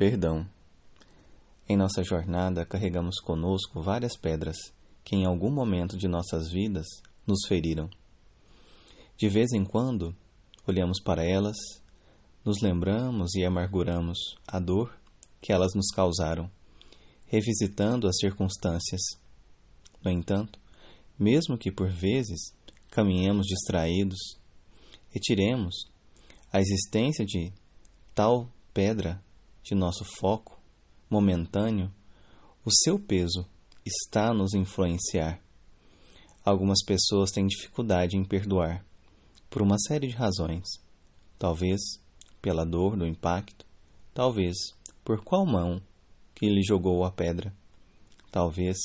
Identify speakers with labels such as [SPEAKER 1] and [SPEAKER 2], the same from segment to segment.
[SPEAKER 1] Perdão. Em nossa jornada, carregamos conosco várias pedras que, em algum momento de nossas vidas, nos feriram. De vez em quando, olhamos para elas, nos lembramos e amarguramos a dor que elas nos causaram, revisitando as circunstâncias. No entanto, mesmo que por vezes caminhemos distraídos, retiremos a existência de tal pedra de nosso foco momentâneo, o seu peso está a nos influenciar. Algumas pessoas têm dificuldade em perdoar por uma série de razões. Talvez pela dor do impacto, talvez por qual mão que lhe jogou a pedra, talvez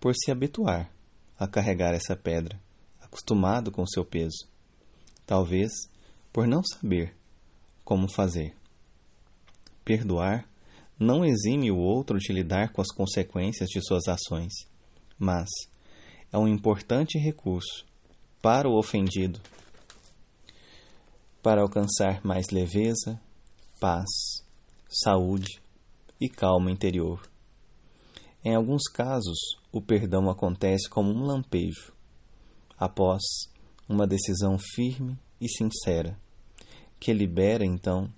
[SPEAKER 1] por se habituar a carregar essa pedra, acostumado com seu peso, talvez por não saber como fazer. Perdoar não exime o outro de lidar com as consequências de suas ações, mas é um importante recurso para o ofendido para alcançar mais leveza, paz, saúde e calma interior. Em alguns casos, o perdão acontece como um lampejo, após uma decisão firme e sincera, que libera então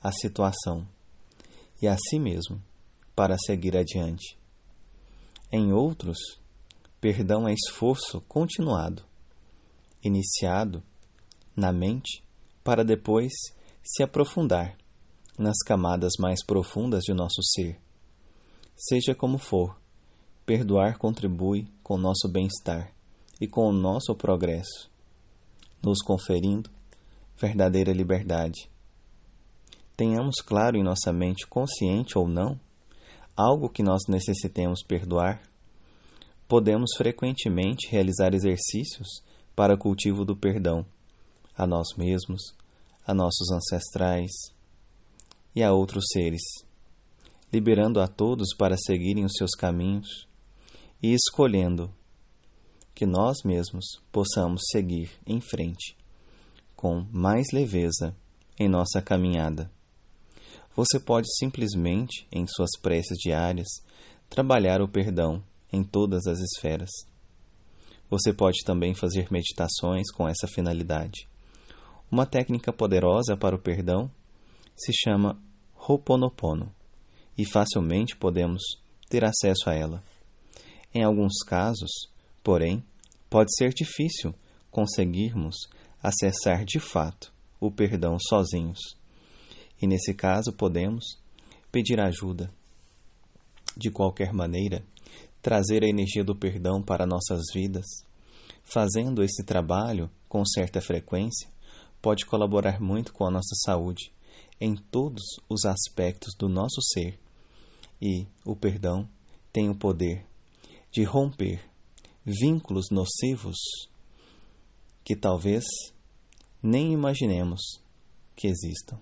[SPEAKER 1] a situação e a si mesmo para seguir adiante. Em outros, perdão é esforço continuado, iniciado na mente para depois se aprofundar nas camadas mais profundas de nosso ser. Seja como for, perdoar contribui com nosso bem-estar e com o nosso progresso, nos conferindo verdadeira liberdade tenhamos claro em nossa mente, consciente ou não, algo que nós necessitemos perdoar, podemos frequentemente realizar exercícios para o cultivo do perdão a nós mesmos, a nossos ancestrais e a outros seres, liberando a todos para seguirem os seus caminhos e escolhendo que nós mesmos possamos seguir em frente com mais leveza em nossa caminhada. Você pode simplesmente, em suas preces diárias, trabalhar o perdão em todas as esferas. Você pode também fazer meditações com essa finalidade. Uma técnica poderosa para o perdão se chama Ho'oponopono e facilmente podemos ter acesso a ela. Em alguns casos, porém, pode ser difícil conseguirmos acessar de fato o perdão sozinhos. E nesse caso podemos pedir ajuda. De qualquer maneira, trazer a energia do perdão para nossas vidas, fazendo esse trabalho com certa frequência, pode colaborar muito com a nossa saúde em todos os aspectos do nosso ser. E o perdão tem o poder de romper vínculos nocivos que talvez nem imaginemos que existam.